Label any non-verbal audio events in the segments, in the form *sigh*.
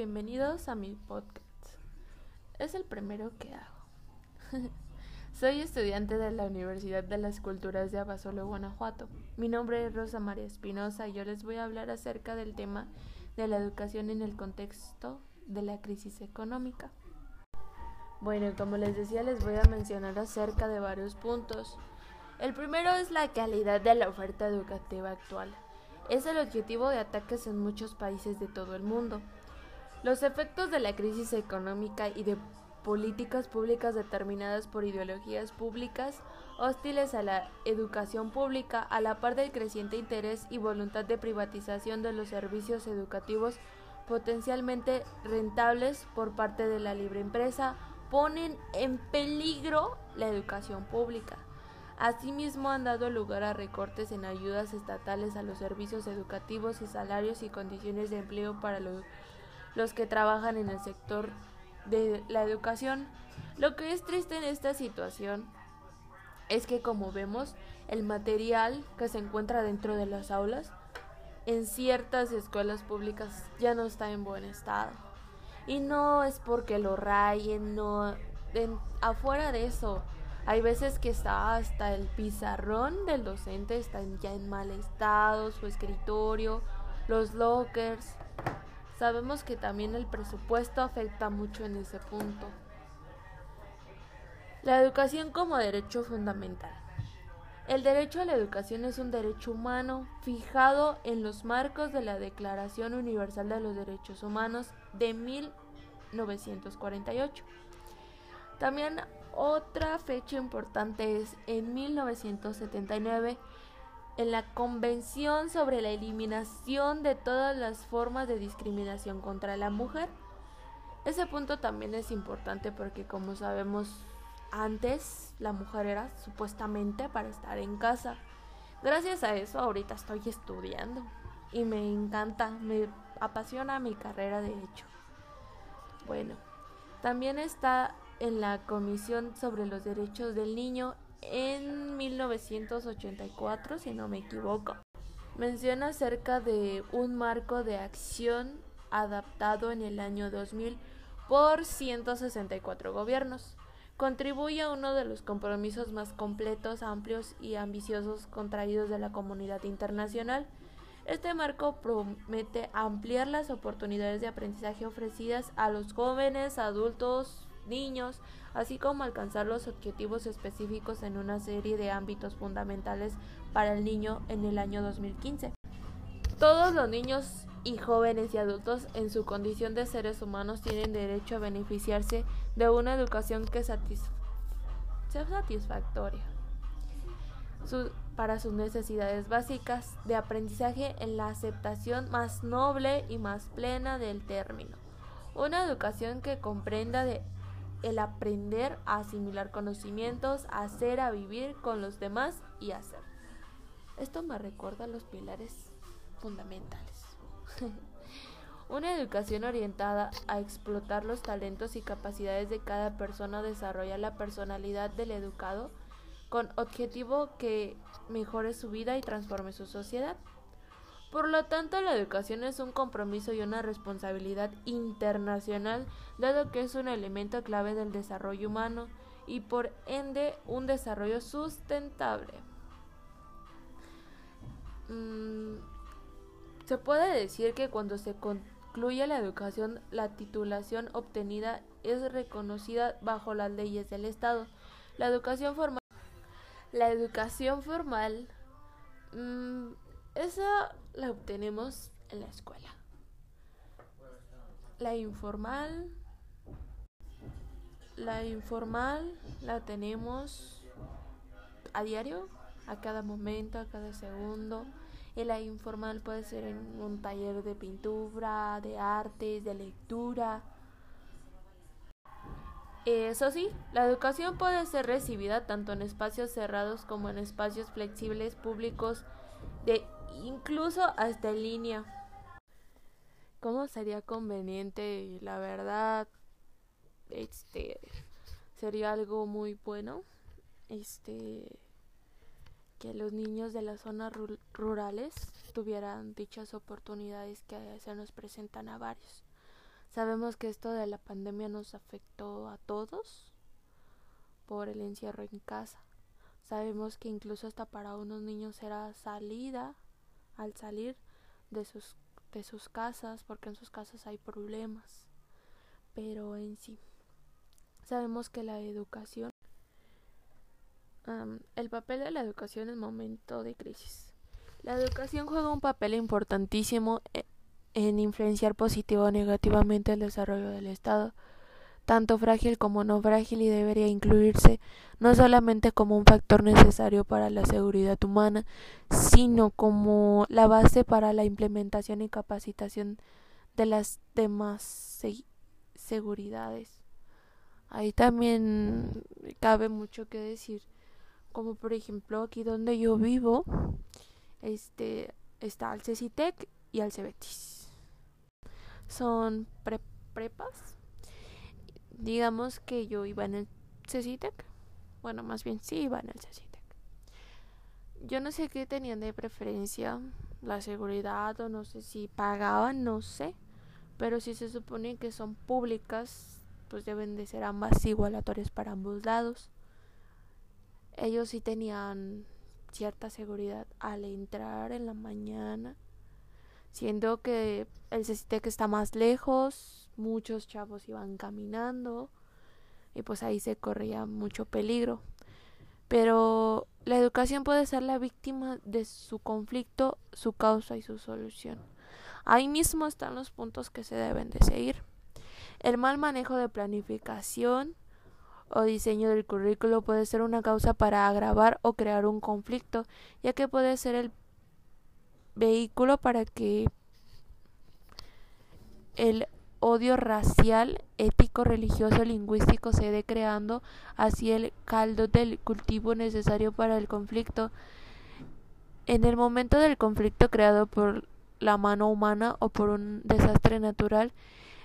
bienvenidos a mi podcast. Es el primero que hago. *laughs* Soy estudiante de la Universidad de las Culturas de Abasolo, Guanajuato. Mi nombre es Rosa María Espinosa y yo les voy a hablar acerca del tema de la educación en el contexto de la crisis económica. Bueno, como les decía, les voy a mencionar acerca de varios puntos. El primero es la calidad de la oferta educativa actual. Es el objetivo de ataques en muchos países de todo el mundo. Los efectos de la crisis económica y de políticas públicas determinadas por ideologías públicas hostiles a la educación pública, a la par del creciente interés y voluntad de privatización de los servicios educativos potencialmente rentables por parte de la libre empresa, ponen en peligro la educación pública. Asimismo, han dado lugar a recortes en ayudas estatales a los servicios educativos y salarios y condiciones de empleo para los, que trabajan en el sector de la educación. Lo que es triste en esta situación es que, como vemos, el material que se encuentra dentro de las aulas en ciertas escuelas públicas ya no está en buen estado. Y no es porque lo rayen, no. afuera de eso, hay veces que está hasta el pizarrón del docente está ya en mal estado, su escritorio, los lockers. Sabemos que también el presupuesto afecta mucho en ese punto. La educación como derecho fundamental. El derecho a la educación es un derecho humano fijado en los marcos de la Declaración Universal de los Derechos Humanos de 1948. También otra fecha importante es en 1979 en la Convención sobre la Eliminación de todas las formas de discriminación contra la mujer. Ese punto también es importante porque como sabemos antes la mujer era supuestamente para estar en casa. Gracias a eso ahorita estoy estudiando y me encanta, me apasiona mi carrera de hecho. Bueno, también está en la Comisión sobre los Derechos del Niño en 1984, si no me equivoco. Menciona acerca de un marco de acción adaptado en el año 2000 por 164 gobiernos. Contribuye a uno de los compromisos más completos, amplios y ambiciosos contraídos de la comunidad internacional. Este marco promete ampliar las oportunidades de aprendizaje ofrecidas a los jóvenes, adultos, niños, así como alcanzar los objetivos específicos en una serie de ámbitos fundamentales para el niño en el año 2015. Todos los niños y jóvenes y adultos en su condición de seres humanos tienen derecho a beneficiarse de una educación que sea satisfactoria para sus necesidades básicas de aprendizaje en la aceptación más noble y más plena del término. Una educación que comprenda de el aprender a asimilar conocimientos, a hacer, a vivir con los demás y hacer. Esto me recuerda los pilares fundamentales. *laughs* Una educación orientada a explotar los talentos y capacidades de cada persona desarrolla la personalidad del educado con objetivo que mejore su vida y transforme su sociedad. Por lo tanto, la educación es un compromiso y una responsabilidad internacional, dado que es un elemento clave del desarrollo humano y por ende un desarrollo sustentable. Mm, se puede decir que cuando se concluye la educación, la titulación obtenida es reconocida bajo las leyes del Estado. La educación formal, la educación formal mm, esa la obtenemos en la escuela. La informal, la informal la tenemos a diario, a cada momento, a cada segundo. Y la informal puede ser en un taller de pintura, de artes, de lectura. Eso sí, la educación puede ser recibida tanto en espacios cerrados como en espacios flexibles públicos de incluso hasta en línea. ¿Cómo sería conveniente? La verdad, este sería algo muy bueno. Este que los niños de las zonas rurales tuvieran dichas oportunidades que se nos presentan a varios. Sabemos que esto de la pandemia nos afectó a todos por el encierro en casa. Sabemos que incluso hasta para unos niños era salida al salir de sus, de sus casas, porque en sus casas hay problemas. Pero en sí, sabemos que la educación, el papel de la educación en momento de crisis. La educación juega un papel importantísimo eh, en influenciar positivo o negativamente el desarrollo del Estado, tanto frágil como no frágil y debería incluirse no solamente como un factor necesario para la seguridad humana, sino como la base para la implementación y capacitación de las demás seguridades. Ahí también cabe mucho que decir, como por ejemplo aquí donde yo vivo, este está el CECITEC y el CEBETIS son prepas. Digamos que yo iba en el CECITEC. Bueno, más bien sí iba en el CECITEC. Yo no sé qué tenían de preferencia, la seguridad o no sé si pagaban, no sé. Pero si se supone que son públicas, pues deben de ser ambas igualatorias para ambos lados. Ellos sí tenían cierta seguridad al entrar en la mañana siendo que el que está más lejos, muchos chavos iban caminando y pues ahí se corría mucho peligro. Pero la educación puede ser la víctima de su conflicto, su causa y su solución. Ahí mismo están los puntos que se deben de seguir. El mal manejo de planificación o diseño del currículo puede ser una causa para agravar o crear un conflicto, ya que puede ser el vehículo para que el odio racial, ético, religioso, lingüístico se dé creando así el caldo del cultivo necesario para el conflicto. En el momento del conflicto creado por la mano humana o por un desastre natural,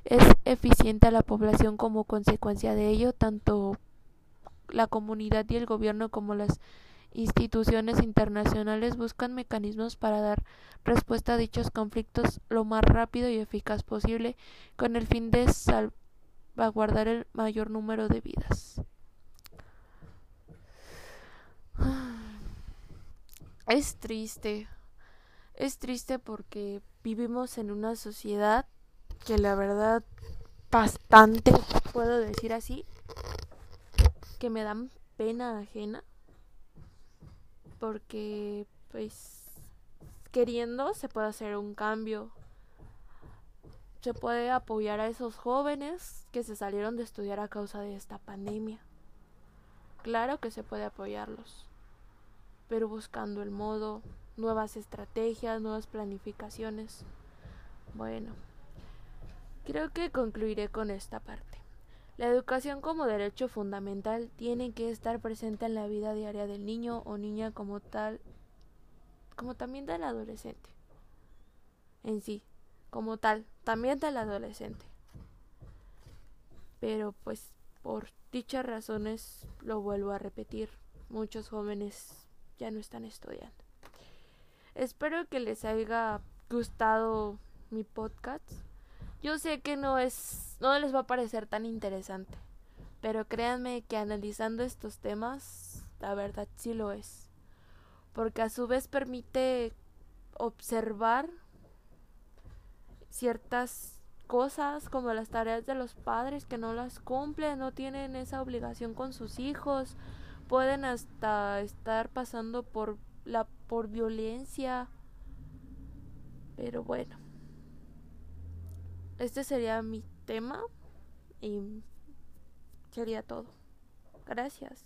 es eficiente a la población como consecuencia de ello, tanto la comunidad y el gobierno como las instituciones internacionales buscan mecanismos para dar respuesta a dichos conflictos lo más rápido y eficaz posible con el fin de salvaguardar el mayor número de vidas. *sighs* Es triste, es triste porque vivimos en una sociedad que la verdad bastante, puedo decir así, que me dan pena ajena porque pues queriendo se puede hacer un cambio. Se puede apoyar a esos jóvenes que se salieron de estudiar a causa de esta pandemia. Claro que se puede apoyarlos, pero buscando el modo, nuevas estrategias, nuevas planificaciones. Bueno, creo que concluiré con esta parte. La educación como derecho fundamental tiene que estar presente en la vida diaria del niño o niña como tal, como también del adolescente. En sí, como tal, también del adolescente. Pero pues por dichas razones, lo vuelvo a repetir, muchos jóvenes ya no están estudiando. Espero que les haya gustado mi podcast. Yo sé que no es, no les va a parecer tan interesante, pero créanme que analizando estos temas, la verdad sí lo es, porque a su vez permite observar ciertas cosas como las tareas de los padres que no las cumplen, no tienen esa obligación con sus hijos, pueden hasta estar pasando por la por violencia. Pero bueno, este sería mi tema y sería todo. Gracias.